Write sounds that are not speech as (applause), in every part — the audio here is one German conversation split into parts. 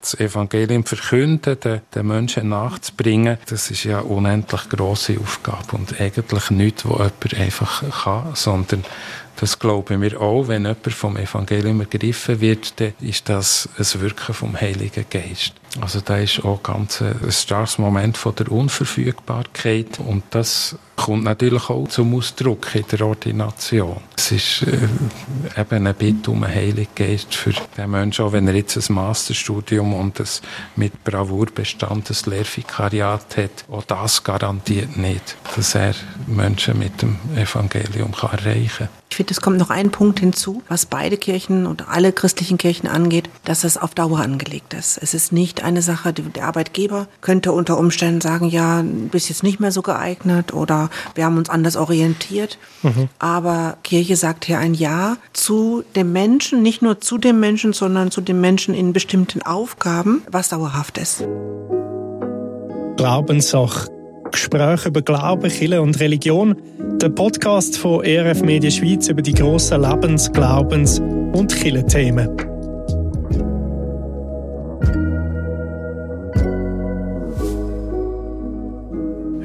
Das Evangelium verkünden, den, den Menschen nachzubringen, das ist ja eine unendlich grosse Aufgabe und eigentlich nichts, wo jemand einfach kann, sondern das glauben wir auch, wenn jemand vom Evangelium ergriffen wird, dann ist das ein Wirken vom Heiligen Geist. Also da ist auch ganz ein starkes Moment von der Unverfügbarkeit und das kommt natürlich auch zum Ausdruck in der Ordination. Es ist äh, eben eine Bitte um einen Heiligen Geist für den Menschen, auch wenn er jetzt ein Masterstudium und ein mit Bravour bestandenes Lehrvikariat hat, auch das garantiert nicht, dass er Menschen mit dem Evangelium kann erreichen kann. Ich finde, es kommt noch ein Punkt hinzu, was beide Kirchen und alle christlichen Kirchen angeht, dass es auf Dauer angelegt ist. Es ist nicht eine Sache, der Arbeitgeber könnte unter Umständen sagen, ja, bist jetzt nicht mehr so geeignet oder wir haben uns anders orientiert. Mhm. Aber Kirche sagt hier ein Ja zu dem Menschen, nicht nur zu dem Menschen, sondern zu dem Menschen in bestimmten Aufgaben, was dauerhaft ist. Glaubenssache Gespräche über Glauben, Kirche und Religion. Der Podcast von ERF Media Schweiz über die grossen Lebens-, Glaubens- und Kirchenthemen.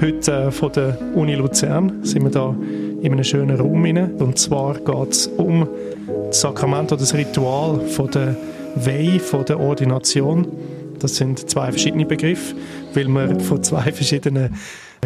Heute äh, von der Uni Luzern sind wir da in einem schönen Raum. Und zwar geht es um das Sakrament oder das Ritual von der Weihe, von der Ordination. Das sind zwei verschiedene Begriffe, weil wir von zwei verschiedenen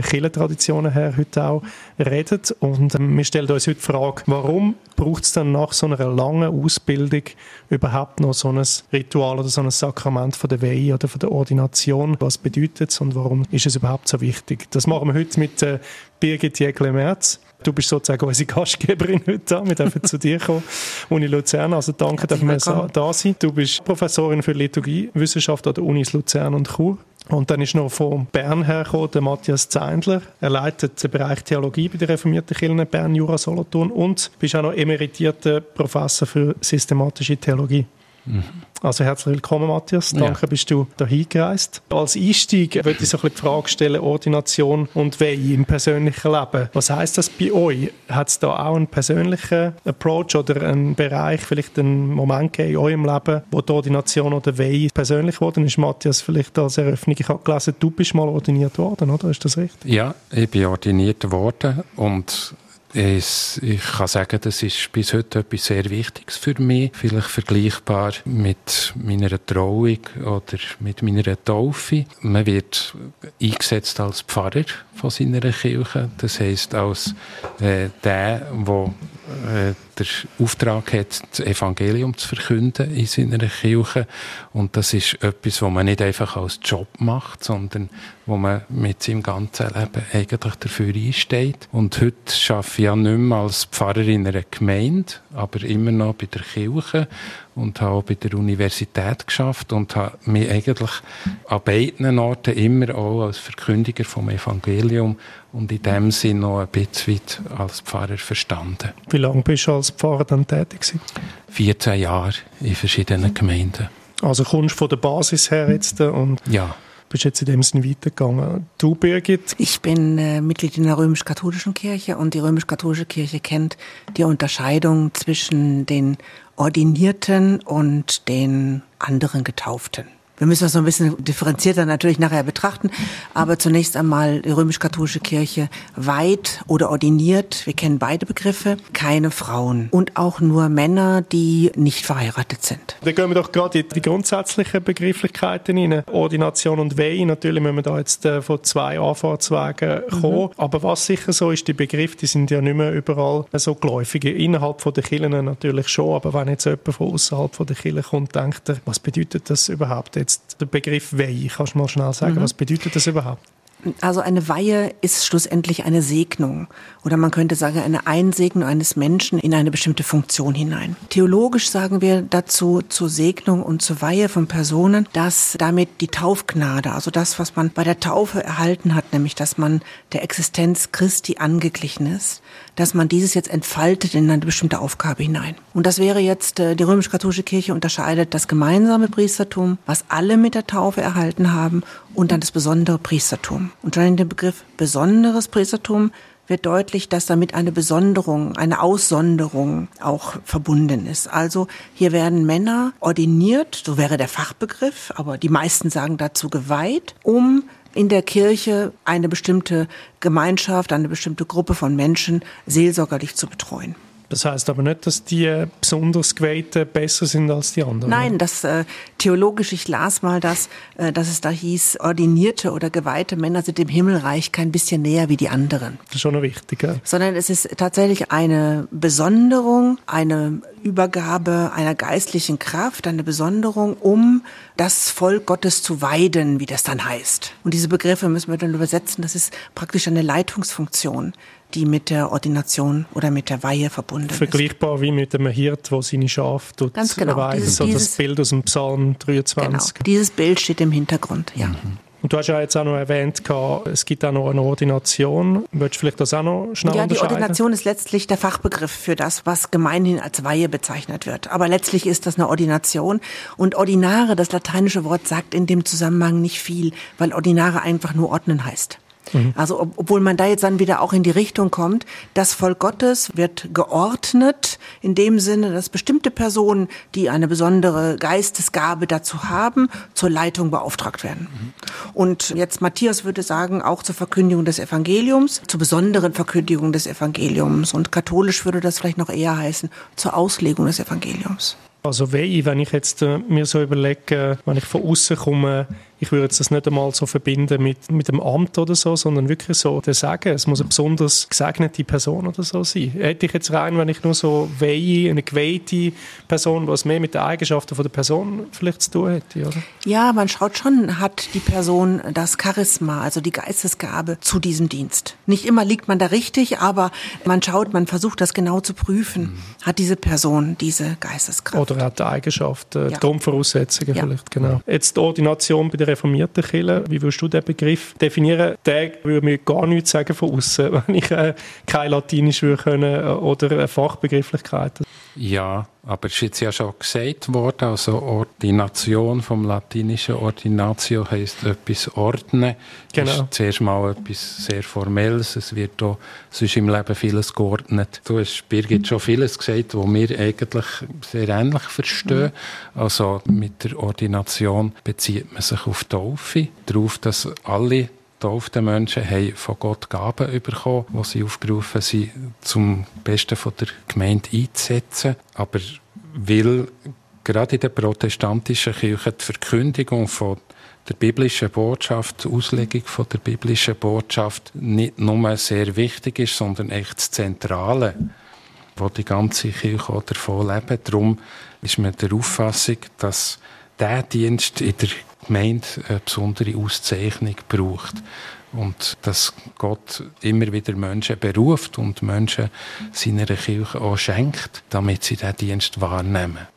Kirchentraditionen her heute auch reden. Und ähm, wir stellen uns heute die Frage, warum braucht es dann nach so einer langen Ausbildung überhaupt noch so ein Ritual oder so ein Sakrament von der Weihe oder von der Ordination? Was bedeutet es und warum ist es überhaupt so wichtig? Das machen wir heute mit äh, Birgit Jägle-Merz. Du bist sozusagen unsere Gastgeberin heute da. Wir dürfen zu dir kommen, (laughs) Uni Luzern. Also danke, dass wir da sind. Du bist Professorin für Liturgiewissenschaft an der Unis Luzern und Chur. Und dann ist noch von Bern hergekommen der Matthias Zeindler. Er leitet den Bereich Theologie bei der reformierten Kirche Bern, Jura, Solothurn und bist auch noch emeritierter Professor für systematische Theologie. Mhm. Also herzlich willkommen, Matthias. Danke, ja. bist du dahin gereist. Als Einstieg würde ich so ein bisschen die Frage stellen, Ordination und Weihe im persönlichen Leben. Was heißt das bei euch? Hat es da auch einen persönlichen Approach oder einen Bereich, vielleicht einen Moment gegeben in eurem Leben, wo die Ordination oder Weihe persönlich geworden ist? Matthias, vielleicht als Eröffnung. Ich habe gelesen, du bist mal ordiniert worden, oder? Ist das richtig? Ja, ich bin ordiniert worden und es, ich kann sagen, das ist bis heute etwas sehr Wichtiges für mich. Vielleicht vergleichbar mit meiner Trauung oder mit meiner Taufe. Man wird eingesetzt als Pfarrer von seiner Kirche. Das heißt als äh, der, der äh, der Auftrag hat, das Evangelium zu verkünden in seiner Kirche. Und das ist etwas, was man nicht einfach als Job macht, sondern wo man mit seinem ganzen Leben eigentlich dafür einsteht. Und heute arbeite ich ja nicht mehr als Pfarrer in einer Gemeinde, aber immer noch bei der Kirche und habe auch bei der Universität geschafft und habe mich eigentlich an beiden Orten immer auch als Verkündiger vom Evangelium und in dem Sinn noch ein bisschen als Pfarrer verstanden. Wie lange bist du als Pfarrer dann tätig gewesen? 14 Jahre in verschiedenen Gemeinden. Also kommst du von der Basis her jetzt äh, und ja. bist jetzt in dem Sinn weitergegangen. Du, Birgit? Ich bin äh, Mitglied in der römisch-katholischen Kirche und die römisch-katholische Kirche kennt die Unterscheidung zwischen den Ordinierten und den anderen Getauften. Wir müssen das so ein bisschen differenzierter natürlich nachher betrachten. Aber zunächst einmal die römisch-katholische Kirche weit oder ordiniert. Wir kennen beide Begriffe. Keine Frauen. Und auch nur Männer, die nicht verheiratet sind. Da gehen wir doch gerade in die grundsätzlichen Begrifflichkeiten rein. Ordination und Weihe. Natürlich müssen wir da jetzt äh, von zwei Anfahrtswegen kommen. Mhm. Aber was sicher so ist, die Begriffe, die sind ja nicht mehr überall so geläufig. Innerhalb der Kirchen natürlich schon. Aber wenn jetzt jemand von außerhalb der Kirche kommt, denkt er, was bedeutet das überhaupt? Jetzt der Begriff Weihe. Kannst du mal schnell sagen, mhm. was bedeutet das überhaupt? Also eine Weihe ist schlussendlich eine Segnung oder man könnte sagen eine Einsegnung eines Menschen in eine bestimmte Funktion hinein. Theologisch sagen wir dazu zur Segnung und zur Weihe von Personen, dass damit die Taufgnade, also das, was man bei der Taufe erhalten hat, nämlich dass man der Existenz Christi angeglichen ist, dass man dieses jetzt entfaltet in eine bestimmte Aufgabe hinein. Und das wäre jetzt, äh, die römisch-katholische Kirche unterscheidet das gemeinsame Priestertum, was alle mit der Taufe erhalten haben, und dann das besondere Priestertum. Und dann in dem Begriff besonderes Priestertum wird deutlich, dass damit eine Besonderung, eine Aussonderung auch verbunden ist. Also hier werden Männer ordiniert, so wäre der Fachbegriff, aber die meisten sagen dazu geweiht, um in der Kirche eine bestimmte Gemeinschaft, eine bestimmte Gruppe von Menschen seelsorgerlich zu betreuen. Das heißt aber nicht, dass die besonders Geweihten besser sind als die anderen. Nein, das äh, theologisch, ich las mal das, äh, dass es da hieß, ordinierte oder geweihte Männer sind dem Himmelreich kein bisschen näher wie die anderen. Das ist schon wichtig, ja. Sondern es ist tatsächlich eine Besonderung, eine Übergabe einer geistlichen Kraft, eine Besonderung, um das Volk Gottes zu weiden, wie das dann heißt. Und diese Begriffe müssen wir dann übersetzen. Das ist praktisch eine Leitungsfunktion die mit der Ordination oder mit der Weihe verbunden Vergleichbar ist. wie mit einem Hirt, der seine Schafe Ganz genau. Dieses, so dieses, das Bild aus dem Psalm 23. Genau. Dieses Bild steht im Hintergrund, ja. Mhm. Und du hast ja jetzt auch noch erwähnt, es gibt auch noch eine Ordination. Willst du vielleicht das auch noch schnell Ja, die Ordination ist letztlich der Fachbegriff für das, was gemeinhin als Weihe bezeichnet wird. Aber letztlich ist das eine Ordination. Und Ordinare, das lateinische Wort, sagt in dem Zusammenhang nicht viel, weil Ordinare einfach nur ordnen heißt. Mhm. Also ob, obwohl man da jetzt dann wieder auch in die Richtung kommt, das Volk Gottes wird geordnet in dem Sinne, dass bestimmte Personen, die eine besondere Geistesgabe dazu haben, zur Leitung beauftragt werden. Mhm. Und jetzt Matthias würde sagen, auch zur Verkündigung des Evangeliums, zur besonderen Verkündigung des Evangeliums. Und katholisch würde das vielleicht noch eher heißen, zur Auslegung des Evangeliums. Also wie, wenn ich jetzt äh, mir so überlege, wenn ich von außen komme, ich würde das nicht einmal so verbinden mit, mit dem Amt oder so, sondern wirklich so der Sagen. Es muss eine besonders gesegnete Person oder so sein. Hätte ich jetzt rein, wenn ich nur so weihe, eine geweihte Person, was mehr mit den Eigenschaften von der Person vielleicht zu tun hätte, oder? Ja, man schaut schon, hat die Person das Charisma, also die Geistesgabe zu diesem Dienst. Nicht immer liegt man da richtig, aber man schaut, man versucht das genau zu prüfen. Mhm. Hat diese Person diese Geisteskraft? Oder hat die Eigenschaften, ja. Grundvoraussetzungen ja. vielleicht, genau. Jetzt die Ordination bei der reformierten Kirche, wie würdest du den Begriff definieren? Der würde mir gar nichts sagen von außen, (laughs) wenn ich äh, kein Latinisch würde können äh, oder eine Fachbegrifflichkeit. Ja, aber es ist jetzt ja schon gesagt worden, also Ordination vom latinischen Ordinatio heisst etwas ordnen. Genau. Das ist zuerst mal etwas sehr Formelles. Es wird auch sonst im Leben vieles geordnet. Du hast, Birgit, schon vieles gesagt, was wir eigentlich sehr ähnlich verstehen. Mhm. Also mit der Ordination bezieht man sich auf Taufe, darauf, dass alle getauften Menschen haben von Gott Gaben bekommen, wo sie aufgerufen sind, zum Besten der Gemeinde einzusetzen. Aber weil gerade in der protestantischen Kirche die Verkündigung von der biblischen Botschaft, die Auslegung von der biblischen Botschaft nicht nur sehr wichtig ist, sondern echt das Zentrale, wo die ganze Kirche davon lebt. Darum ist man der Auffassung, dass der Dienst in der Gemeinde eine besondere Auszeichnung braucht. Und dass Gott immer wieder Menschen beruft und Menschen seiner Kirche auch schenkt, damit sie diesen Dienst wahrnehmen.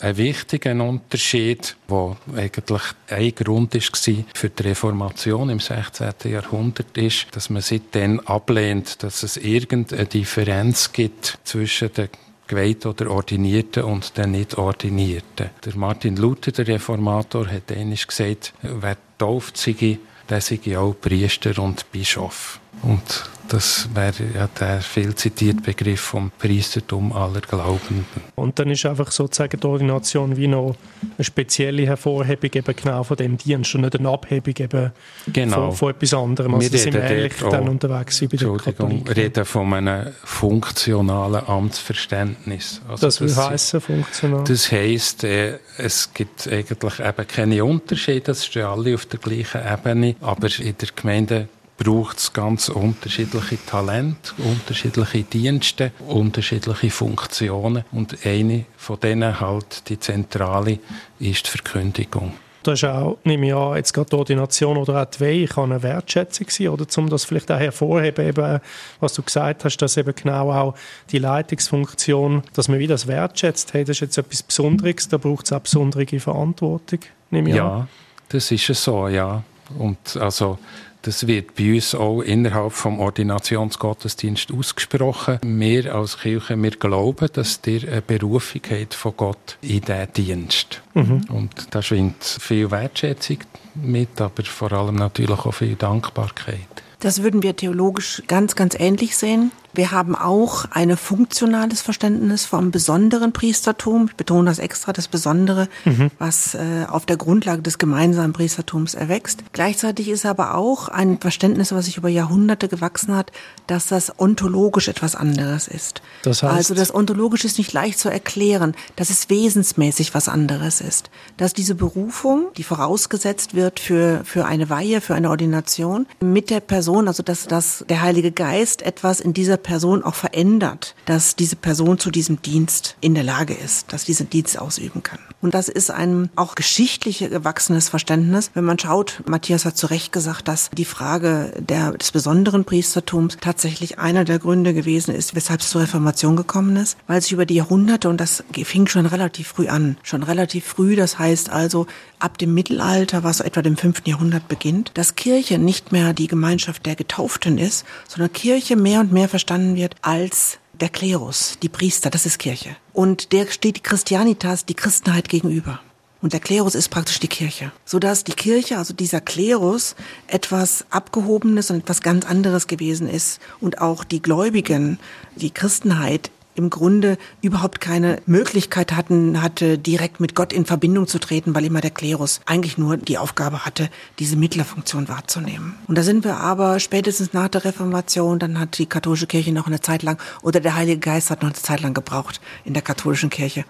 Ein wichtiger Unterschied, der eigentlich ein Grund war für die Reformation im 16. Jahrhundert, ist, dass man seitdem ablehnt, dass es irgendeine Differenz gibt zwischen den Geweihten oder Ordinierten und den Nicht-Ordinierten. Der Martin Luther, der Reformator, hat einmal gesagt, wer tauft sei, der sei auch Priester und Bischof. Und das wäre ja der viel zitierte Begriff vom Priestertum aller Glaubenden. Und dann ist einfach sozusagen die Ordination wie noch eine spezielle Hervorhebung eben genau von dem Dienst und nicht eine Abhebung eben genau. von, von etwas anderem. Also wir sind ähnlich dann unterwegs wie bei der Katholiken. Wir reden von einem funktionalen Amtsverständnis. Also das will heißen funktional? Das heisst, äh, es gibt eigentlich eben keine Unterschiede, das stehen alle auf der gleichen Ebene, aber in der Gemeinde braucht es ganz unterschiedliche Talente, unterschiedliche Dienste, unterschiedliche Funktionen und eine von denen halt die zentrale ist die Verkündigung. Das ist auch, nehme ich an, jetzt gerade die Ordination oder auch die Weihe kann eine Wertschätzung sein, oder um das vielleicht auch hervorheben, eben, was du gesagt hast, dass eben genau auch die Leitungsfunktion, dass man wieder das wertschätzt, hey, das ist jetzt etwas Besonderes, da braucht es auch besondere Verantwortung, nehme ich ja, an. Ja, das ist es so, ja. Und also das wird bei uns auch innerhalb vom Ordinationsgottesdienst ausgesprochen. Wir als Kirche, wir glauben, dass ihr eine Berufung habt von Gott in diesen Dienst. Mhm. Und da schwingt viel Wertschätzung mit, aber vor allem natürlich auch viel Dankbarkeit. Das würden wir theologisch ganz, ganz ähnlich sehen. Wir haben auch ein funktionales Verständnis vom besonderen Priestertum. Ich betone das extra, das Besondere, mhm. was äh, auf der Grundlage des gemeinsamen Priestertums erwächst. Gleichzeitig ist aber auch ein Verständnis, was sich über Jahrhunderte gewachsen hat, dass das ontologisch etwas anderes ist. Das heißt, also das ontologisch ist nicht leicht zu erklären, dass es wesensmäßig was anderes ist. Dass diese Berufung, die vorausgesetzt wird für, für eine Weihe, für eine Ordination, mit der Person, also dass, dass der Heilige Geist etwas in dieser Person auch verändert, dass diese Person zu diesem Dienst in der Lage ist, dass diesen Dienst ausüben kann. Und das ist ein auch geschichtlich gewachsenes Verständnis. Wenn man schaut, Matthias hat zu Recht gesagt, dass die Frage der, des besonderen Priestertums tatsächlich einer der Gründe gewesen ist, weshalb es zur Reformation gekommen ist, weil sich über die Jahrhunderte, und das fing schon relativ früh an, schon relativ früh, das heißt also ab dem Mittelalter, was etwa dem fünften Jahrhundert beginnt, dass Kirche nicht mehr die Gemeinschaft der Getauften ist, sondern Kirche mehr und mehr verstanden verstanden wird als der Klerus, die Priester, das ist Kirche. Und der steht die Christianitas, die Christenheit gegenüber. Und der Klerus ist praktisch die Kirche. Sodass die Kirche, also dieser Klerus, etwas Abgehobenes und etwas ganz anderes gewesen ist. Und auch die Gläubigen, die Christenheit im Grunde überhaupt keine Möglichkeit hatten, hatte direkt mit Gott in Verbindung zu treten, weil immer der Klerus eigentlich nur die Aufgabe hatte, diese Mittlerfunktion wahrzunehmen. Und da sind wir aber spätestens nach der Reformation, dann hat die katholische Kirche noch eine Zeit lang, oder der Heilige Geist hat noch eine Zeit lang gebraucht in der katholischen Kirche,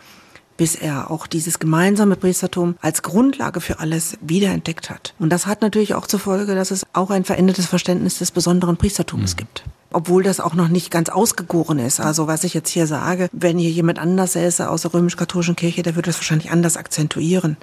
bis er auch dieses gemeinsame Priestertum als Grundlage für alles wiederentdeckt hat. Und das hat natürlich auch zur Folge, dass es auch ein verändertes Verständnis des besonderen Priestertums mhm. gibt obwohl das auch noch nicht ganz ausgegoren ist. Also was ich jetzt hier sage, wenn hier jemand anders säße aus der römisch-katholischen Kirche, der würde das wahrscheinlich anders akzentuieren.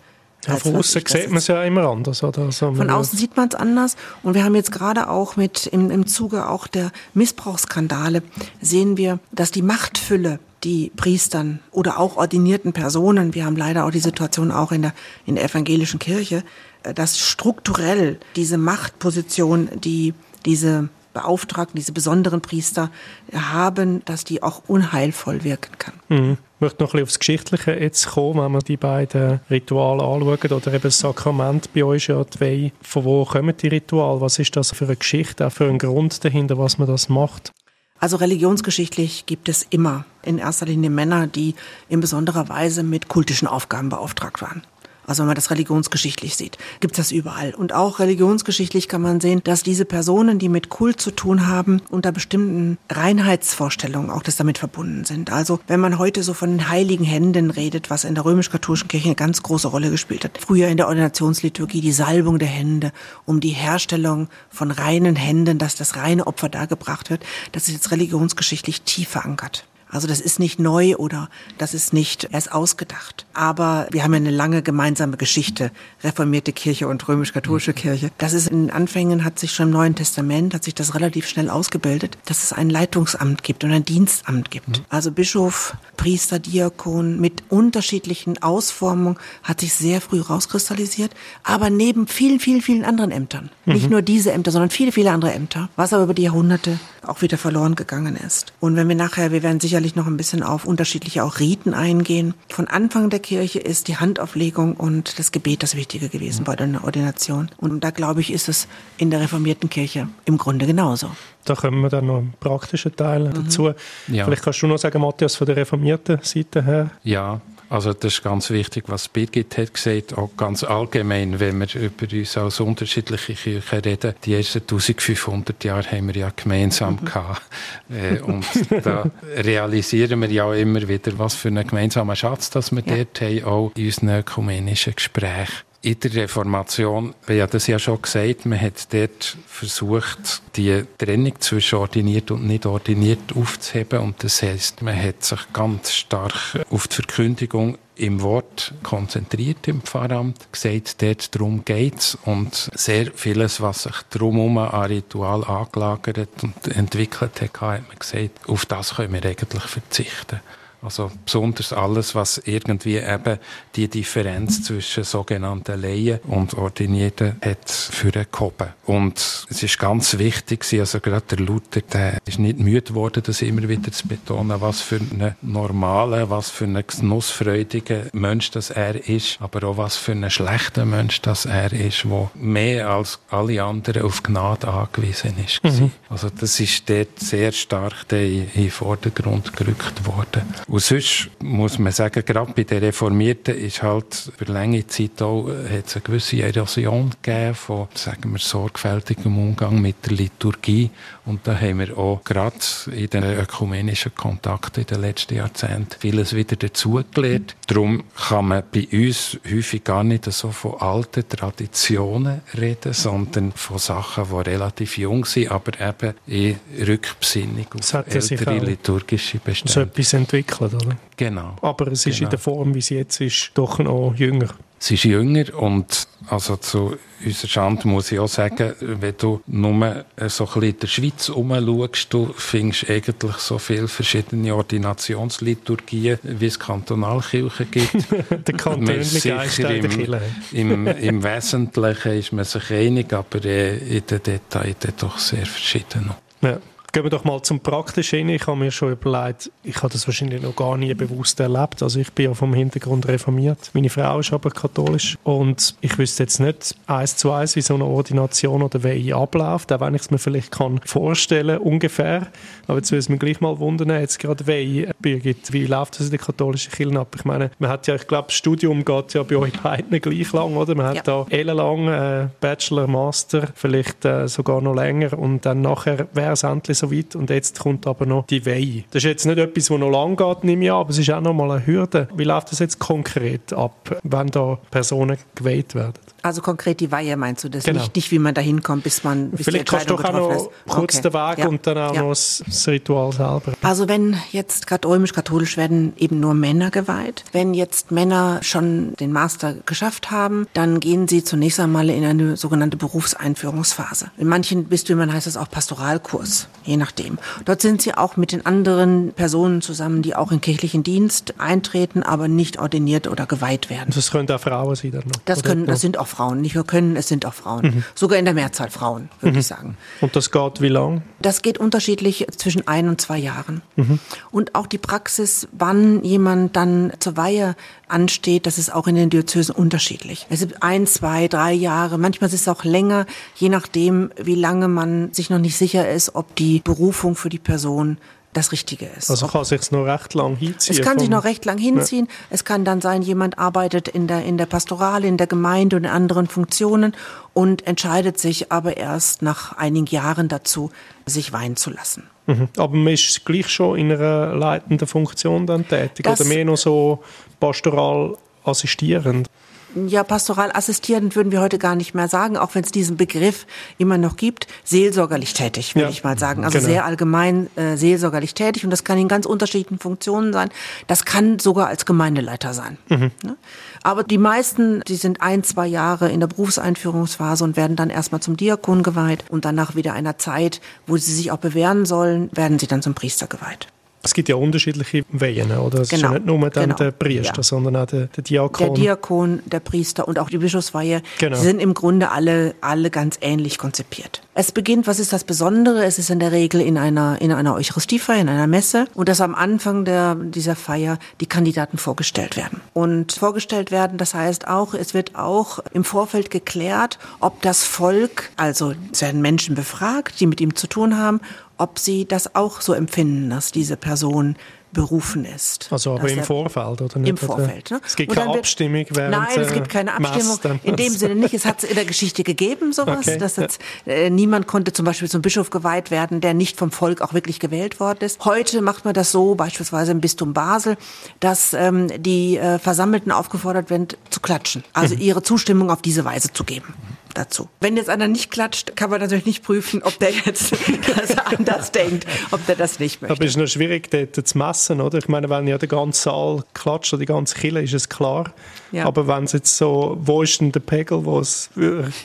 Ja, von außen sieht man es ja immer anders. Oder? Also von außen sieht man es anders. Und wir haben jetzt gerade auch mit im, im Zuge auch der Missbrauchsskandale sehen wir, dass die Machtfülle die Priestern oder auch ordinierten Personen, wir haben leider auch die Situation auch in der, in der evangelischen Kirche, äh, dass strukturell diese Machtposition, die diese Beauftragten, diese besonderen Priester haben, dass die auch unheilvoll wirken kann. Mhm. Ich möchte noch ein bisschen aufs Geschichtliche jetzt kommen, wenn wir die beiden Rituale anschauen oder eben das Sakrament bei euch ja Weihe. Von wo kommen die Rituale? Was ist das für eine Geschichte, auch für einen Grund dahinter, was man das macht? Also religionsgeschichtlich gibt es immer in erster Linie Männer, die in besonderer Weise mit kultischen Aufgaben beauftragt waren. Also wenn man das religionsgeschichtlich sieht, gibt es das überall. Und auch religionsgeschichtlich kann man sehen, dass diese Personen, die mit Kult zu tun haben, unter bestimmten Reinheitsvorstellungen auch das damit verbunden sind. Also wenn man heute so von den heiligen Händen redet, was in der römisch-katholischen Kirche eine ganz große Rolle gespielt hat. Früher in der Ordinationsliturgie die Salbung der Hände, um die Herstellung von reinen Händen, dass das reine Opfer dargebracht wird, das ist jetzt religionsgeschichtlich tief verankert. Also das ist nicht neu oder das ist nicht erst ausgedacht. Aber wir haben ja eine lange gemeinsame Geschichte, reformierte Kirche und römisch-katholische mhm. Kirche. Das ist in den Anfängen, hat sich schon im Neuen Testament, hat sich das relativ schnell ausgebildet, dass es ein Leitungsamt gibt und ein Dienstamt gibt. Mhm. Also Bischof, Priester, Diakon mit unterschiedlichen Ausformungen hat sich sehr früh rauskristallisiert, aber neben vielen, vielen, vielen anderen Ämtern. Mhm. Nicht nur diese Ämter, sondern viele, viele andere Ämter, was aber über die Jahrhunderte auch wieder verloren gegangen ist. Und wenn wir nachher, wir werden sicherlich sicherlich noch ein bisschen auf unterschiedliche auch Riten eingehen. Von Anfang der Kirche ist die Handauflegung und das Gebet das Wichtige gewesen bei der Ordination. Und da glaube ich, ist es in der reformierten Kirche im Grunde genauso. Da kommen wir dann noch einen praktischen Teil mhm. dazu. Ja. Vielleicht kannst du noch sagen, Matthias, von der reformierten Seite her. Ja, also das ist ganz wichtig, was Birgit hat gesagt, auch ganz allgemein, wenn wir über uns als unterschiedliche Kirchen reden. Die ersten 1500 Jahre haben wir ja gemeinsam mhm. gehabt. Äh, und da realisieren wir ja auch immer wieder, was für einen gemeinsamen Schatz das wir ja. dort haben, auch in unseren ökumenischen Gesprächen in der Reformation, wir haben das ja schon gesagt, man hat dort versucht, die Trennung zwischen ordiniert und nicht ordiniert aufzuheben. Und das heißt, man hat sich ganz stark auf die Verkündigung im Wort konzentriert im Pfarramt, gesagt, dort darum geht's und sehr vieles, was sich drumherum an Ritual angelagert und entwickelt hat, hat man gesagt, auf das können wir eigentlich verzichten. Also besonders alles, was irgendwie eben die Differenz zwischen sogenannten Laien und Ordinierten hat für gehoben. Und es ist ganz wichtig, also gerade der Luther, der ist nicht müde geworden, das immer wieder zu betonen, was für einen normalen, was für einen genussfreudigen Mensch das er ist, aber auch was für einen schlechten Mensch das er ist, der mehr als alle anderen auf Gnade angewiesen ist. Mhm. Also das ist dort sehr stark in den Vordergrund gerückt worden. Und sonst muss man sagen, gerade bei den Reformierten ist halt über lange Zeit auch, hat es eine gewisse Erosion gegeben von, sagen wir, sorgfältigem Umgang mit der Liturgie. Und da haben wir auch gerade in den ökumenischen Kontakten in den letzten Jahrzehnten vieles wieder dazugelernt. Darum kann man bei uns häufig gar nicht so von alten Traditionen reden, sondern von Sachen, die relativ jung sind, aber eben in Rückbesinnung auf ältere liturgische Bestände. So etwas entwickelt, oder? Genau. Aber es ist genau. in der Form, wie es jetzt ist, doch noch jünger. Sie ist jünger und also zu unserer Schande muss ich auch sagen, wenn du nur so ein bisschen in der Schweiz umschaust, du findest eigentlich so viele verschiedene Ordinationsliturgien, wie es Kantonalkirchen gibt. (laughs) der kantonliche Geist der im, im, Im Wesentlichen ist man sich einig, aber in den Details doch sehr verschieden. Ja. Gehen wir doch mal zum Praktischen Ich habe mir schon überlegt, ich habe das wahrscheinlich noch gar nie bewusst erlebt. Also ich bin ja vom Hintergrund reformiert. Meine Frau ist aber katholisch. Und ich wüsste jetzt nicht eins zu eins, wie so eine Ordination oder Weihe abläuft, auch wenn ich es mir vielleicht kann vorstellen ungefähr. Aber jetzt würde es mich gleich mal wundern, jetzt gerade Weihe, Birgit, wie läuft das in der katholischen Kirche ab? Ich meine, man hat ja, ich glaube, das Studium geht ja bei euch beiden gleich lang, oder? Man hat ja. da ellenlang äh, Bachelor, Master, vielleicht äh, sogar noch länger und dann nachher wäre es endlich so so weit und jetzt kommt aber noch die Weihe. Das ist jetzt nicht etwas, das noch lang geht, nehme ich an, aber es ist auch noch mal eine Hürde. Wie läuft das jetzt konkret ab, wenn da Personen geweiht werden? Also konkret die Weihe meinst du das? Genau. Nicht, nicht, wie man da hinkommt, bis man bis Vielleicht kannst du doch auch noch kurz okay. den Weg ja. und dann auch ja. noch das, das, Ritual selber. Also wenn jetzt gerade römisch-katholisch werden eben nur Männer geweiht. Wenn jetzt Männer schon den Master geschafft haben, dann gehen sie zunächst einmal in eine sogenannte Berufseinführungsphase. In manchen Bistümern heißt es auch Pastoralkurs, je nachdem. Dort sind sie auch mit den anderen Personen zusammen, die auch in kirchlichen Dienst eintreten, aber nicht ordiniert oder geweiht werden. Das können auch Frauen sein dann noch? Das, können, das sind auch Frauen. Nicht nur können, es sind auch Frauen. Mhm. Sogar in der Mehrzahl Frauen, würde mhm. ich sagen. Und das geht wie lang? Das geht unterschiedlich zwischen ein und zwei Jahren. Mhm. Und auch die Praxis, wann jemand dann zur Weihe ansteht, das ist auch in den Diözesen unterschiedlich. Es sind ein, zwei, drei Jahre, manchmal ist es auch länger, je nachdem, wie lange man sich noch nicht sicher ist, ob die Berufung für die Person das Richtige ist. Also kann sich noch recht lang hinziehen. Es kann sich noch recht lang hinziehen. Ja. Es kann dann sein, jemand arbeitet in der, in der Pastoral, in der Gemeinde und in anderen Funktionen und entscheidet sich aber erst nach einigen Jahren dazu, sich weihen zu lassen. Mhm. Aber man ist gleich schon in einer leitenden Funktion dann tätig das, oder mehr noch so pastoral assistierend? Ja, pastoral assistierend würden wir heute gar nicht mehr sagen, auch wenn es diesen Begriff immer noch gibt, seelsorgerlich tätig, würde ja, ich mal sagen. Also genau. sehr allgemein äh, seelsorgerlich tätig und das kann in ganz unterschiedlichen Funktionen sein. Das kann sogar als Gemeindeleiter sein. Mhm. Ne? Aber die meisten, die sind ein, zwei Jahre in der Berufseinführungsphase und werden dann erstmal zum Diakon geweiht und danach wieder einer Zeit, wo sie sich auch bewähren sollen, werden sie dann zum Priester geweiht. Es gibt ja unterschiedliche Wehen, oder? Es genau. ist ja genau. nicht nur dann genau. der Priester, ja. sondern auch der, der, Diakon. Der Diakon, der Priester und auch die Bischofsweihe genau. sind im Grunde alle, alle ganz ähnlich konzipiert. Es beginnt, was ist das Besondere? Es ist in der Regel in einer, in einer Eucharistiefeier, in einer Messe und dass am Anfang der, dieser Feier die Kandidaten vorgestellt werden. Und vorgestellt werden, das heißt auch, es wird auch im Vorfeld geklärt, ob das Volk, also es werden Menschen befragt, die mit ihm zu tun haben, ob sie das auch so empfinden, dass diese Person berufen ist. Also aber im Vorfeld, oder nicht? Im Vorfeld. Ne? Es gibt keine Abstimmung während Nein, es gibt keine Abstimmung. In dem Sinne nicht. Es hat in der Geschichte gegeben, sowas. Okay, dass jetzt, äh, niemand konnte zum Beispiel zum Bischof geweiht werden, der nicht vom Volk auch wirklich gewählt worden ist. Heute macht man das so, beispielsweise im Bistum Basel, dass ähm, die äh, Versammelten aufgefordert werden, zu klatschen. Also mhm. ihre Zustimmung auf diese Weise zu geben. Dazu. Wenn jetzt einer nicht klatscht, kann man natürlich nicht prüfen, ob der jetzt (laughs) das anders denkt, ob der das nicht möchte. Aber es ist noch schwierig, dort zu messen, oder? Ich meine, wenn ja der ganze Saal klatscht oder die ganze Kille, ist es klar. Ja. Aber wenn es jetzt so, wo ist denn der Pegel, wo es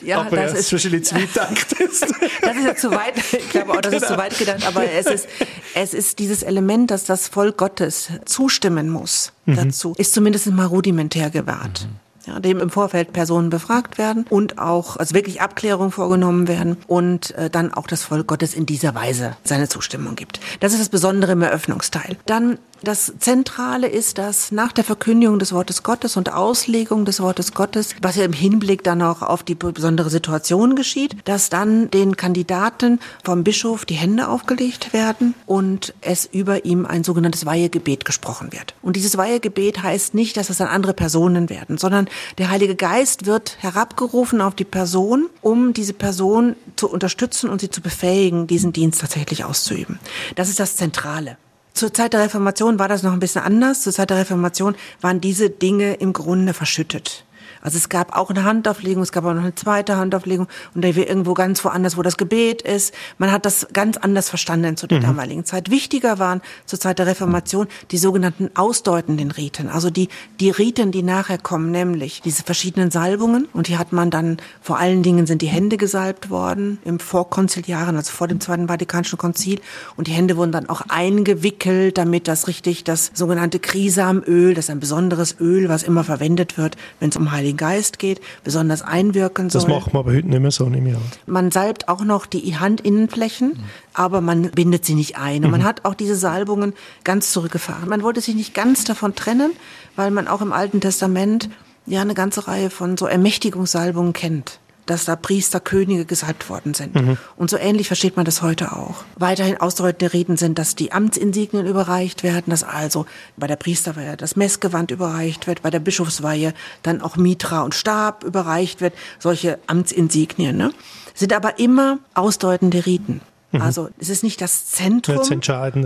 ja, aber das ist wahrscheinlich zu weit (laughs) gedacht ist. das ist ja zu weit, ich glaube auch, das genau. ist zu weit gedacht, aber es ist, es ist dieses Element, dass das Volk Gottes zustimmen muss mhm. dazu, ist zumindest mal rudimentär gewahrt. Mhm ja, dem im Vorfeld Personen befragt werden und auch also wirklich Abklärungen vorgenommen werden und äh, dann auch das Volk Gottes in dieser Weise seine Zustimmung gibt. Das ist das Besondere im Eröffnungsteil. Dann das Zentrale ist, dass nach der Verkündigung des Wortes Gottes und Auslegung des Wortes Gottes, was ja im Hinblick dann auch auf die besondere Situation geschieht, dass dann den Kandidaten vom Bischof die Hände aufgelegt werden und es über ihm ein sogenanntes Weihegebet gesprochen wird. Und dieses Weihegebet heißt nicht, dass es dann andere Personen werden, sondern der Heilige Geist wird herabgerufen auf die Person, um diese Person zu unterstützen und sie zu befähigen, diesen Dienst tatsächlich auszuüben. Das ist das Zentrale. Zur Zeit der Reformation war das noch ein bisschen anders. Zur Zeit der Reformation waren diese Dinge im Grunde verschüttet. Also es gab auch eine Handauflegung, es gab auch noch eine zweite Handauflegung und da wir irgendwo ganz woanders, wo das Gebet ist. Man hat das ganz anders verstanden zu der mhm. damaligen Zeit. Wichtiger waren zur Zeit der Reformation die sogenannten ausdeutenden Riten, also die, die Riten, die nachher kommen, nämlich diese verschiedenen Salbungen und hier hat man dann, vor allen Dingen sind die Hände gesalbt worden im Vorkonziliaren, also vor dem Zweiten Vatikanischen Konzil und die Hände wurden dann auch eingewickelt, damit das richtig das sogenannte Krisamöl, das ist ein besonderes Öl, was immer verwendet wird, wenn es um Heilige den Geist geht, besonders einwirken soll. Das macht man aber heute nicht mehr so, nehme ich an. Man salbt auch noch die Handinnenflächen, mhm. aber man bindet sie nicht ein. Und mhm. man hat auch diese Salbungen ganz zurückgefahren. Man wollte sich nicht ganz davon trennen, weil man auch im Alten Testament ja eine ganze Reihe von so Ermächtigungssalbungen kennt dass da Priester, Könige gesalbt worden sind. Mhm. Und so ähnlich versteht man das heute auch. Weiterhin ausdeutende Reden sind, dass die Amtsinsignien überreicht werden, dass also bei der Priesterweihe das Messgewand überreicht wird, bei der Bischofsweihe dann auch Mitra und Stab überreicht wird, solche Amtsinsignien. Ne? Sind aber immer ausdeutende Riten. Mhm. Also es ist nicht das Zentrum, das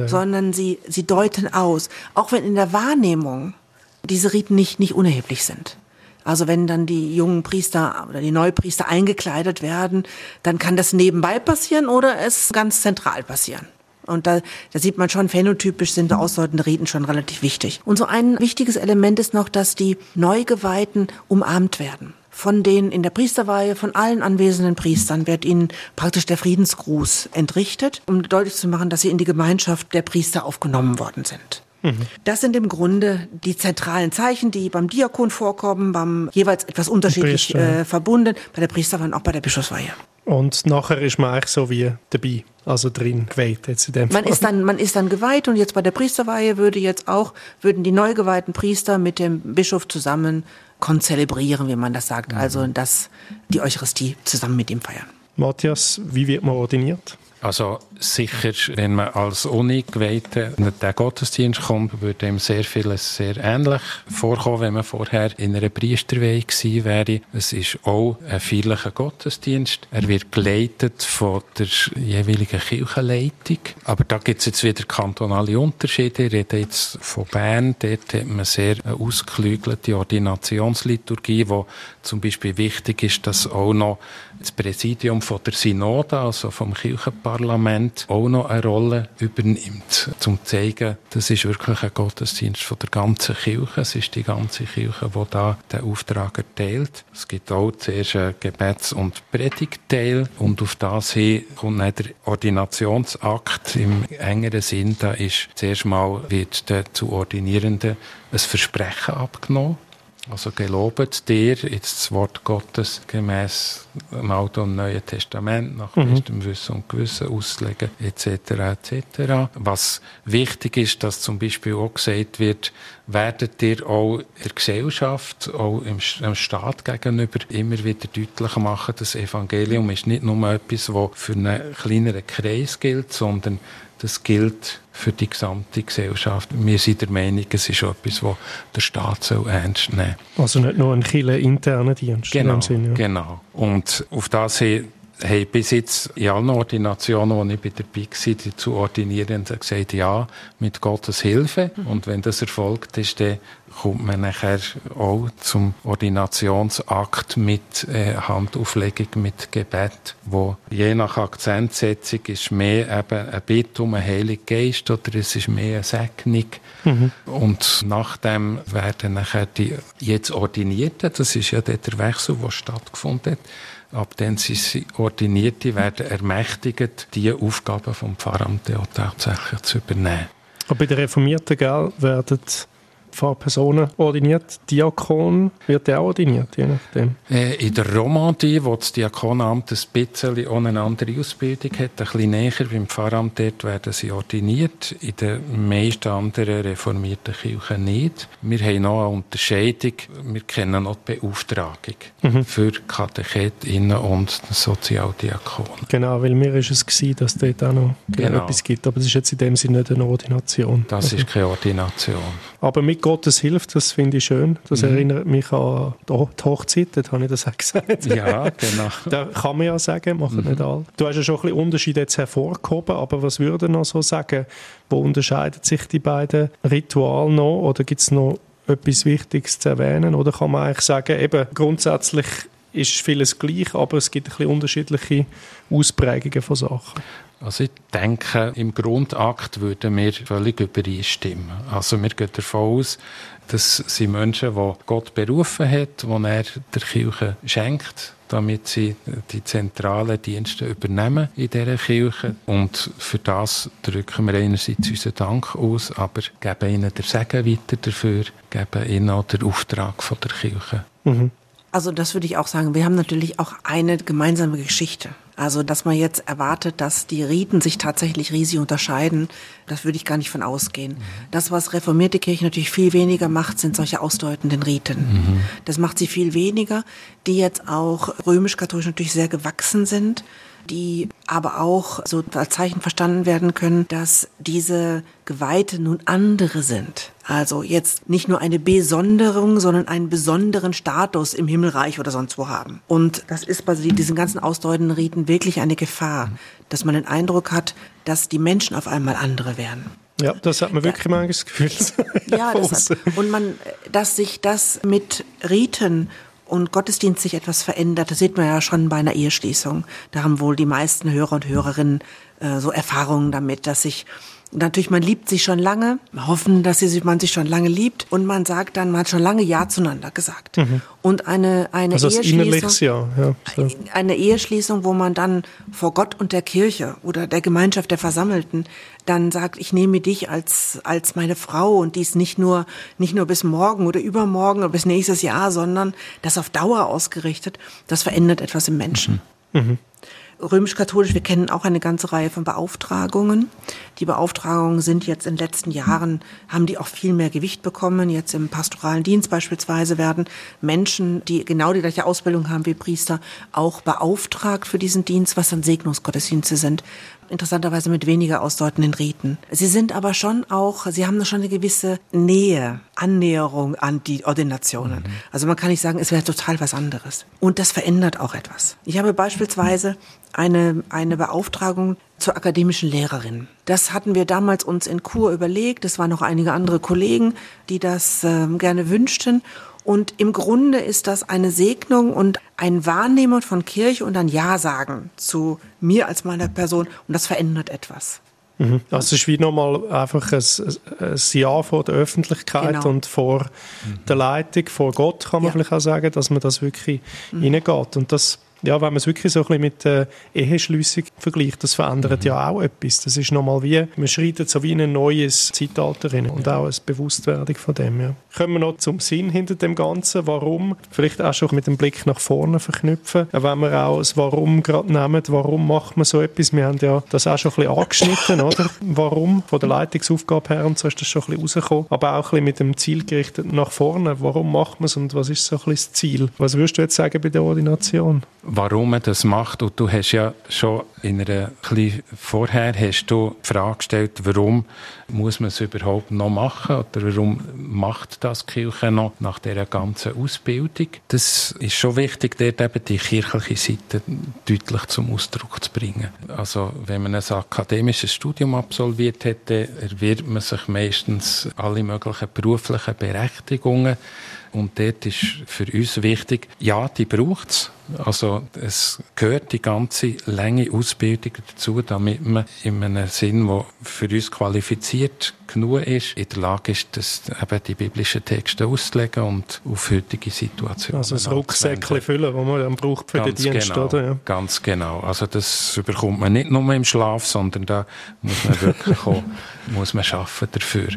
sondern sie, sie deuten aus. Auch wenn in der Wahrnehmung diese Riten nicht, nicht unerheblich sind. Also wenn dann die jungen Priester oder die Neupriester eingekleidet werden, dann kann das nebenbei passieren oder es ganz zentral passieren. Und da, da sieht man schon, phänotypisch sind ausdeutende Riten schon relativ wichtig. Und so ein wichtiges Element ist noch, dass die Neugeweihten umarmt werden. Von den in der Priesterweihe, von allen anwesenden Priestern wird ihnen praktisch der Friedensgruß entrichtet, um deutlich zu machen, dass sie in die Gemeinschaft der Priester aufgenommen worden sind. Das sind im Grunde die zentralen Zeichen, die beim Diakon vorkommen, beim jeweils etwas unterschiedlich äh, verbunden, bei der Priesterweihe und auch bei der Bischofsweihe. Und nachher ist man eigentlich so wie dabei, also drin geweiht jetzt in dem man Ist dann, man ist dann geweiht und jetzt bei der Priesterweihe würde jetzt auch, würden die neu geweihten Priester mit dem Bischof zusammen konzelebrieren, wie man das sagt. Mhm. Also dass die Eucharistie zusammen mit ihm feiern. Matthias, wie wird man ordiniert? Also sicher, wenn man als Ungeweihter in den Gottesdienst kommt, würde ihm sehr vieles sehr ähnlich vorkommen, wenn man vorher in einer Priesterweihe gewesen wäre. Es ist auch ein feierlicher Gottesdienst. Er wird geleitet von der jeweiligen Kirchenleitung. Aber da gibt es jetzt wieder kantonale Unterschiede. Ich rede jetzt von Bern. Dort hat man sehr eine ausgeklügelte Ordinationsliturgie, wo zum Beispiel wichtig ist, dass auch noch das Präsidium von der Synode, also vom Kirchenparlament, auch noch eine Rolle übernimmt, zum zu zeigen, das ist wirklich ein Gottesdienst von der ganzen Kirche. Es ist die ganze Kirche, die da den Auftrag erteilt. Es gibt auch zuerst einen Gebets- und Predigtteil und auf das hin kommt dann der Ordinationsakt im engeren Sinn. Da ist zuerst mal wird der zu Ordinierenden ein Versprechen abgenommen also gelobet dir, jetzt das Wort Gottes gemäß dem Alten und Neuen Testament, nach mhm. bestem Wissen und Gewissen auslegen, etc., etc. Was wichtig ist, dass zum Beispiel auch gesagt wird, werdet ihr auch in der Gesellschaft, auch im, im Staat gegenüber immer wieder deutlich machen, das Evangelium ist nicht nur etwas, das für einen kleineren Kreis gilt, sondern das gilt für die gesamte Gesellschaft. Wir sind der Meinung, es ist etwas, das der Staat soll ernst nehmen Also nicht nur ein Kille interner Dienst. Genau, Sinn, ja. genau. Und auf das hin haben bis jetzt in allen Ordinationen, wo ich dabei war, die zu Ordinierenden gesagt, ja, mit Gottes Hilfe. Mhm. Und wenn das erfolgt ist, dann kommt man nachher auch zum Ordinationsakt mit äh, Handauflegung, mit Gebet, wo je nach Akzentsetzung ist mehr eben ein Bitte um einen Heiligen Geist oder es ist mehr eine Segnung. Mhm. Und nachdem werden nachher die jetzt Ordinierten, das ist ja der Wechsel, der stattgefunden hat, Ab dann sind sie Ordinierte, werden ermächtigt, die Aufgaben vom Pfarramt auch tatsächlich zu übernehmen. Aber bei den Reformierten gell, werden Pfarrpersonen ordiniert. Diakon wird der auch ordiniert, je nachdem. Äh, in der Romandie, wo das Diakonamt ein bisschen eine andere Ausbildung hat, ein bisschen näher beim Pfarramt, dort werden sie ordiniert. In den meisten anderen reformierten Kirchen nicht. Wir haben noch eine Unterscheidung. Wir kennen noch die Beauftragung mhm. für Katechetinnen und Sozialdiakonen. Genau, weil mir ist es gewesen, dass es dort auch noch genau. etwas gibt. Aber es ist jetzt in dem Sinne nicht eine Ordination. Das also. ist keine Ordination. Aber mit Gottes Hilfe, das finde ich schön. Das mhm. erinnert mich an die Hochzeit, dort habe ich das auch gesagt. Ja, genau. (laughs) da kann man ja sagen, machen mhm. nicht alle. Du hast ja schon ein bisschen Unterschiede jetzt hervorgehoben, aber was würde noch so sagen? Wo unterscheiden sich die beiden Rituale noch oder gibt es noch etwas Wichtiges zu erwähnen? Oder kann man eigentlich sagen, eben grundsätzlich ist vieles gleich, aber es gibt ein bisschen unterschiedliche Ausprägungen von Sachen? Also ich denke, im Grundakt würden wir völlig übereinstimmen. Also wir gehen davon aus, das sind Menschen, die Gott berufen hat, die er der Kirche schenkt, damit sie die zentralen Dienste übernehmen in dieser Kirche. Und für das drücken wir einerseits unseren Dank aus, aber geben ihnen den Segen weiter dafür, geben ihnen auch den Auftrag von der Kirche. Mhm. Also das würde ich auch sagen. Wir haben natürlich auch eine gemeinsame Geschichte. Also, dass man jetzt erwartet, dass die Riten sich tatsächlich riesig unterscheiden, das würde ich gar nicht von ausgehen. Mhm. Das, was reformierte Kirche natürlich viel weniger macht, sind solche ausdeutenden Riten. Mhm. Das macht sie viel weniger, die jetzt auch römisch-katholisch natürlich sehr gewachsen sind die aber auch so als Zeichen verstanden werden können, dass diese Geweihte nun andere sind. Also jetzt nicht nur eine Besonderung, sondern einen besonderen Status im Himmelreich oder sonst wo haben. Und das ist bei diesen ganzen ausdeutenden Riten wirklich eine Gefahr, dass man den Eindruck hat, dass die Menschen auf einmal andere werden. Ja, das hat man wirklich ja. mal das Gefühl. ja, das hat, (laughs) und man, dass sich das mit Riten und Gottesdienst sich etwas verändert, das sieht man ja schon bei einer Eheschließung. Da haben wohl die meisten Hörer und Hörerinnen äh, so Erfahrungen damit, dass sich Natürlich, man liebt sich schon lange, hoffen, dass man sich schon lange liebt und man sagt dann, man hat schon lange Ja zueinander gesagt. Mhm. Und eine, eine also Eheschließung, ja, ja, so. eine Eheschließung, wo man dann vor Gott und der Kirche oder der Gemeinschaft der Versammelten dann sagt, ich nehme dich als, als meine Frau und dies nicht nur, nicht nur bis morgen oder übermorgen oder bis nächstes Jahr, sondern das auf Dauer ausgerichtet, das verändert etwas im Menschen. Mhm. Mhm römisch-katholisch, wir kennen auch eine ganze Reihe von Beauftragungen. Die Beauftragungen sind jetzt in den letzten Jahren, haben die auch viel mehr Gewicht bekommen. Jetzt im pastoralen Dienst beispielsweise werden Menschen, die genau die gleiche Ausbildung haben wie Priester, auch beauftragt für diesen Dienst, was dann Segnungsgottesdienste sind interessanterweise mit weniger ausdeutenden Riten. Sie sind aber schon auch, sie haben schon eine gewisse Nähe, Annäherung an die Ordinationen. Mhm. Also man kann nicht sagen, es wäre total was anderes. Und das verändert auch etwas. Ich habe beispielsweise eine, eine Beauftragung zur akademischen Lehrerin. Das hatten wir damals uns in Kur überlegt. Es waren noch einige andere Kollegen, die das äh, gerne wünschten. Und im Grunde ist das eine Segnung und ein Wahrnehmen von Kirche und ein Ja sagen zu mir als meiner Person. Und das verändert etwas. Mhm. Also es ist wie nochmal einfach ein, ein Ja vor der Öffentlichkeit genau. und vor mhm. der Leitung, vor Gott kann man ja. vielleicht auch sagen, dass man das wirklich mhm. reingeht. Und das ja, wenn man es wirklich so ein bisschen mit der Eheschliessung vergleicht, das verändert mhm. ja auch etwas. Das ist nochmal wie, man schreitet so wie in ein neues Zeitalter rein und auch eine Bewusstwerdung von dem, ja. Kommen wir noch zum Sinn hinter dem Ganzen, warum, vielleicht auch schon mit dem Blick nach vorne verknüpfen, wenn wir auch das Warum gerade nehmen, warum macht man so etwas, wir haben ja das auch schon ein bisschen angeschnitten, (laughs) oder? Warum, von der Leitungsaufgabe her und so ist das schon ein bisschen rausgekommen, aber auch ein bisschen mit dem Ziel gerichtet nach vorne, warum macht man es und was ist so ein bisschen das Ziel? Was würdest du jetzt sagen bei der Ordination? Warum man das macht. Und du hast ja schon In einer ein vorher hast du die Frage gestellt, warum muss man es überhaupt noch machen oder warum macht das Kirche noch nach dieser ganzen Ausbildung? Das ist schon wichtig, dort eben die kirchliche Seite deutlich zum Ausdruck zu bringen. Also wenn man ein akademisches Studium absolviert hätte, erwirbt man sich meistens alle möglichen beruflichen Berechtigungen und dort ist für uns wichtig, ja, die braucht es. Also es gehört die ganze Länge Ausbildung dazu, damit man in einem Sinn, der für uns qualifiziert genug ist, in der Lage ist, das, eben die biblischen Texte auszulegen und auf heutige Situationen Also das Rucksäckchen füllen, das man dann braucht für ganz den Dienst, genau, oder? Ja. Ganz genau. Also das bekommt man nicht nur im Schlaf, sondern da muss man wirklich auch, (laughs) muss man schaffen dafür.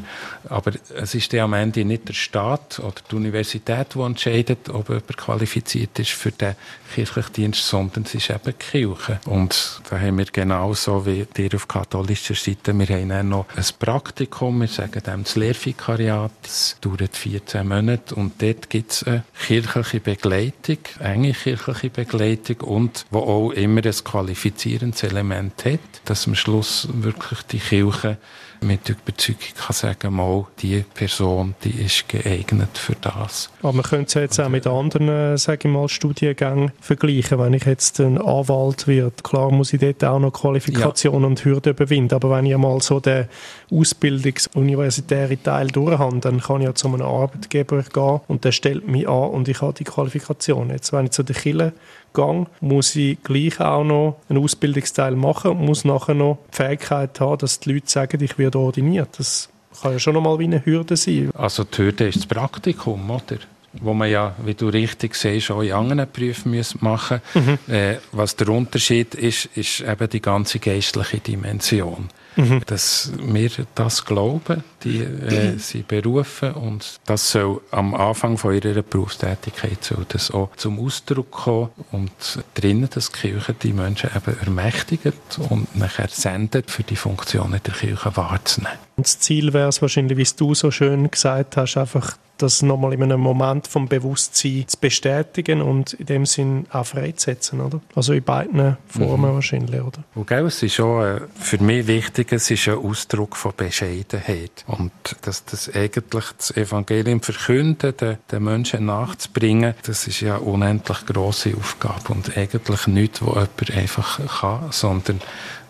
Aber es ist ja am Ende nicht der Staat oder die Universität, die entscheidet, ob jemand qualifiziert ist für den kirchlichen sondern es ist eben Kirche. Und da haben wir genauso wie dir auf katholischer Seite, wir haben dann noch ein Praktikum, wir sagen dem das Lehrvikariat, das dauert 14 Monate. Und dort gibt es eine kirchliche Begleitung, enge kirchliche Begleitung und wo auch immer ein qualifizierendes Element hat, dass am Schluss wirklich die Kirche mit Überzeugung kann sagen, mal, die Person, die ist geeignet für das. Aber man könnte es jetzt auch mit anderen, äh, sage ich mal, Studiengängen vergleichen. Wenn ich jetzt ein Anwalt wird, klar muss ich dort auch noch Qualifikationen ja. und Hürden überwinden. Aber wenn ich einmal so den Ausbildungsuniversitären Teil durch habe, dann kann ich ja zu einem Arbeitgeber gehen und der stellt mich an und ich habe die Qualifikation. Jetzt, wenn ich zu der Kille gehe, muss ich gleich auch noch einen Ausbildungsteil machen und muss nachher noch die Fähigkeit haben, dass die Leute sagen, ich werde ordiniert. Das kann ja schon noch mal wie eine Hürde sein. Also die Hürde ist das Praktikum, oder? wo man ja, wie du richtig siehst, auch in anderen Berufen machen müssen. Mhm. Äh, was der Unterschied ist, ist eben die ganze geistliche Dimension. Mhm. Dass wir das glauben, die äh, sie berufen und das soll am Anfang von ihrer Berufstätigkeit soll das auch zum Ausdruck kommen und drinnen, dass die Kirche die Menschen eben ermächtigt und nachher sendet, für die Funktionen der Kirche wahrzunehmen. Und das Ziel wäre es wahrscheinlich, wie du so schön gesagt hast, einfach das nochmal in einem Moment vom Bewusstsein zu bestätigen und in dem Sinn auch freizusetzen, oder? Also in beiden Formen mhm. wahrscheinlich, oder? Und gell, es ist auch äh, für mich wichtig, es ist ein Ausdruck von Bescheidenheit und dass das eigentlich das Evangelium verkünden, den, den Menschen nachzubringen, das ist ja eine unendlich grosse Aufgabe und eigentlich nichts, was jemand einfach kann, sondern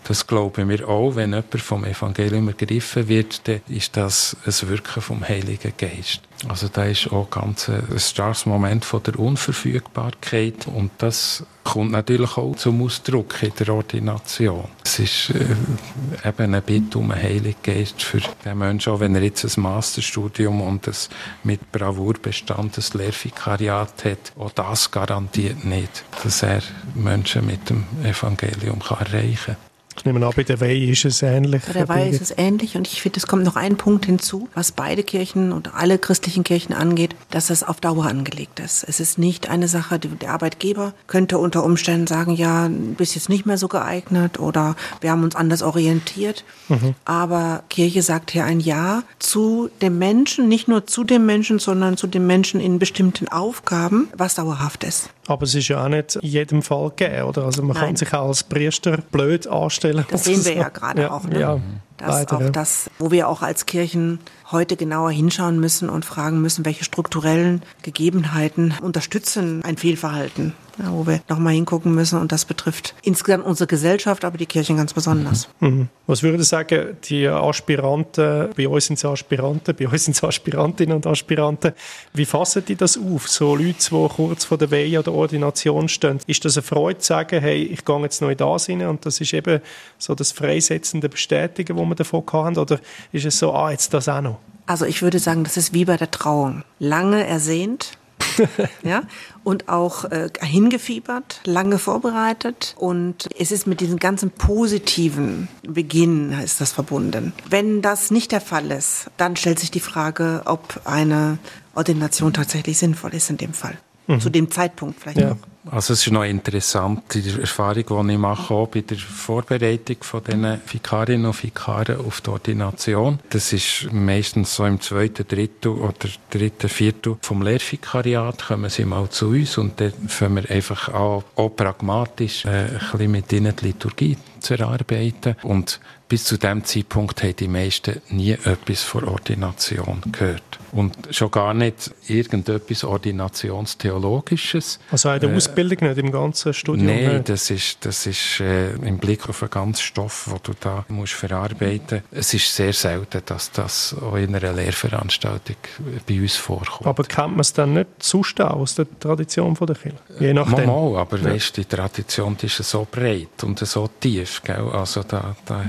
das glauben wir auch. Wenn jemand vom Evangelium ergriffen wird, dann ist das ein Wirken vom Heiligen Geist. Also da ist auch ganz ein, starkes Moment von der Unverfügbarkeit und das kommt natürlich auch zum Ausdruck in der Ordination. Es ist äh, eben ein Bitte um einen Heiligen Geist für den Menschen, auch wenn er jetzt ein Masterstudium und ein mit Bravour bestandenes Lehrvikariat hat. Auch das garantiert nicht, dass er Menschen mit dem Evangelium kann erreichen kann. Ich nehme an, bei der Weihe ist es ähnlich. Bei der Weihe ist es ähnlich und ich finde, es kommt noch ein Punkt hinzu, was beide Kirchen und alle christlichen Kirchen angeht, dass es auf Dauer angelegt ist. Es ist nicht eine Sache, der Arbeitgeber könnte unter Umständen sagen, ja, bist jetzt nicht mehr so geeignet oder wir haben uns anders orientiert. Mhm. Aber Kirche sagt hier ein Ja zu dem Menschen, nicht nur zu dem Menschen, sondern zu dem Menschen in bestimmten Aufgaben, was dauerhaft ist. Aber es ist ja auch nicht in jedem Fall gegeben, oder? Also man Nein. kann sich auch als Priester blöd anstellen. Das sehen wir ja gerade auch. Ne? Ja, das leider, auch das, wo wir auch als Kirchen heute genauer hinschauen müssen und fragen müssen, welche strukturellen Gegebenheiten unterstützen ein Fehlverhalten, ja, wo wir nochmal hingucken müssen und das betrifft insgesamt unsere Gesellschaft, aber die Kirchen ganz besonders. Mhm. Was würde ich sagen, die Aspiranten, bei uns sind es Aspiranten, bei uns sind es Aspirantinnen und Aspiranten, wie fassen die das auf? So Leute, die kurz vor der Weihe oder Ordination stehen, ist das eine Freude zu sagen, hey, ich gehe jetzt neu da rein und das ist eben so das freisetzende Bestätigen, wo wir davon haben, oder ist es so, ah, jetzt das auch noch? Also ich würde sagen, das ist wie bei der Trauung. Lange ersehnt, (laughs) ja, und auch äh, hingefiebert, lange vorbereitet und es ist mit diesem ganzen positiven Beginn ist das verbunden. Wenn das nicht der Fall ist, dann stellt sich die Frage, ob eine Ordination tatsächlich sinnvoll ist in dem Fall. Mhm. Zu dem Zeitpunkt vielleicht ja. auch. also es ist noch interessant, die Erfahrung, die ich mache, auch bei der Vorbereitung von diesen Vikarinnen und Vikaren auf die Ordination. Das ist meistens so im zweiten Drittel oder dritten Viertel vom Lehrvikariat kommen sie mal zu uns und dann fangen wir einfach an, auch pragmatisch äh, ein bisschen mit ihnen die Liturgie zu erarbeiten und bis zu dem Zeitpunkt haben die meisten nie etwas von Ordination gehört. Und schon gar nicht irgendetwas Ordinationstheologisches. Also auch in der äh, Ausbildung nicht, im ganzen Studium Nein, nicht. das ist, das ist äh, im Blick auf den ganzen Stoff, den du da musst verarbeiten musst. Es ist sehr selten, dass das auch in einer Lehrveranstaltung bei uns vorkommt. Aber kennt man es dann nicht sonst auch aus der Tradition der Kirche? Je nachdem. Mal, mal aber ja. weißt, die Tradition die ist so breit und so tief. Gell? Also da, da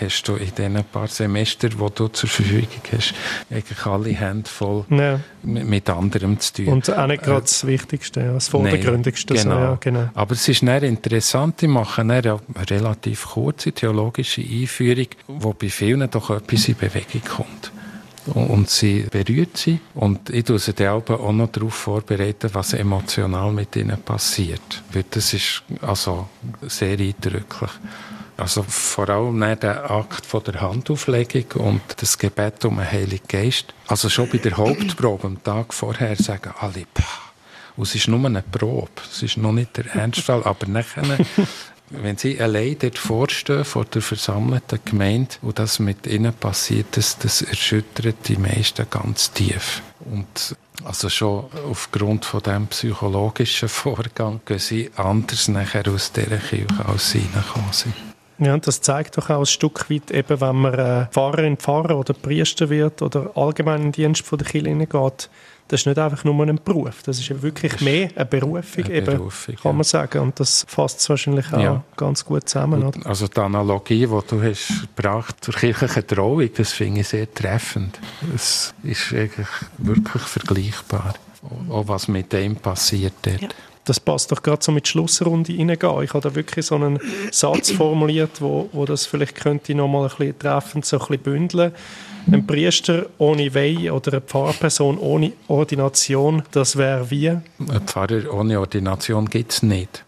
hast du in diesen paar Semestern, die du zur Verfügung hast, eigentlich alle Hände voll ja. mit, anderem zu tun. Und auch nicht gerade das äh, Wichtigste, das Vordergründigste. Nein, genau. So, ja, genau. Aber es ist dann interessant, ich mache dann eine relativ kurze theologische Einführung, wo bei vielen doch etwas in Bewegung kommt und sie berührt sie. Und ich tue sie dann auch noch darauf vorbereiten, was emotional mit ihnen passiert. Weil das ist also sehr eindrücklich. Also vor allem der Akt von der Handauflegung und das Gebet um den Heiligen Geist. Also schon bei der Hauptprobe am Tag vorher sagen alle, Pah. Es ist nur eine Probe. Es ist noch nicht der Ernstfall. Aber nachher, (laughs) wenn sie allein dort vorstehen, vor der versammelten Gemeinde, und das mit ihnen passiert, das, das erschüttert die meisten ganz tief. Und also schon aufgrund von dem psychologischen Vorgang gehen sie anders nachher aus dieser Kirche, als sie reingekommen sind. Ja, und das zeigt doch auch ein Stück weit, eben, wenn man äh, Pfarrerin, Pfarrer oder Priester wird oder allgemein in den Dienst von der Kirche hineingeht, das ist nicht einfach nur ein Beruf, das ist wirklich mehr eine Berufung, eine eben, Berufung, kann man sagen. Und das fasst es wahrscheinlich auch ja. ganz gut zusammen. Oder? Also die Analogie, die du hast gebracht zur kirchlichen Trauung, das finde ich sehr treffend. Es ist eigentlich wirklich vergleichbar, auch was mit dem passiert dort. Ja das passt doch gerade so mit Schlussrunde hineingehen. Ich habe da wirklich so einen Satz (clears throat) formuliert, wo, wo das vielleicht könnte noch mal ein bisschen treffend so ein bisschen bündeln. Ein Priester ohne Weihe oder eine Pfarrperson ohne Ordination, das wäre wie? Ein Pfarrer ohne Ordination gibt es nicht.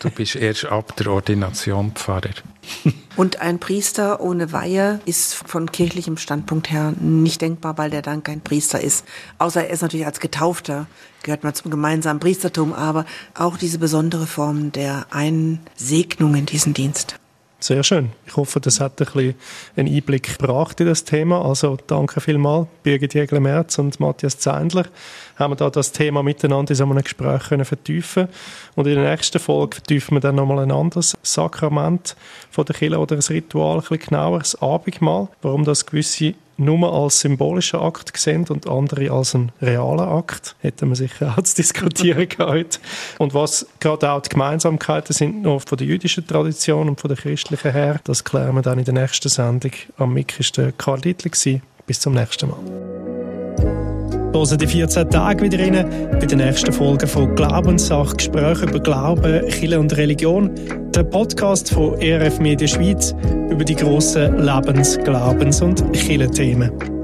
Du bist erst ab der Ordination Pfarrer. Und ein Priester ohne Weihe ist von kirchlichem Standpunkt her nicht denkbar, weil der dann kein Priester ist. Außer er ist natürlich als Getaufter, gehört man zum gemeinsamen Priestertum, aber auch diese besondere Form der Einsegnung in diesen Dienst. Sehr schön. Ich hoffe, das hat ein bisschen einen Einblick gebracht in das Thema. Also danke vielmals, Birgit Jägle-Merz und Matthias Zeindler. Haben wir da das Thema miteinander in so einem Gespräch können vertiefen Und in der nächsten Folge vertiefen wir dann nochmal ein anderes Sakrament von der Kirche oder ein Ritual, ein bisschen genauer, das Abendmahl. Warum das gewisse nur als symbolischen Akt gesehen und andere als einen realen Akt. Hätten wir sicher auch zu diskutieren (laughs) gehabt. Und was gerade auch die Gemeinsamkeiten sind noch von der jüdischen Tradition und von der christlichen her, das klären wir dann in der nächsten Sendung. Am Mick war Karl Dietl. Bis zum nächsten Mal. Hören die 14 Tage wieder rein bei der nächsten Folge von Glaubenssache, Gespräche über Glauben, Kirche und Religion, der Podcast von ERF Media Schweiz über die grossen Lebens-, Glaubens- und Kirchenthemen.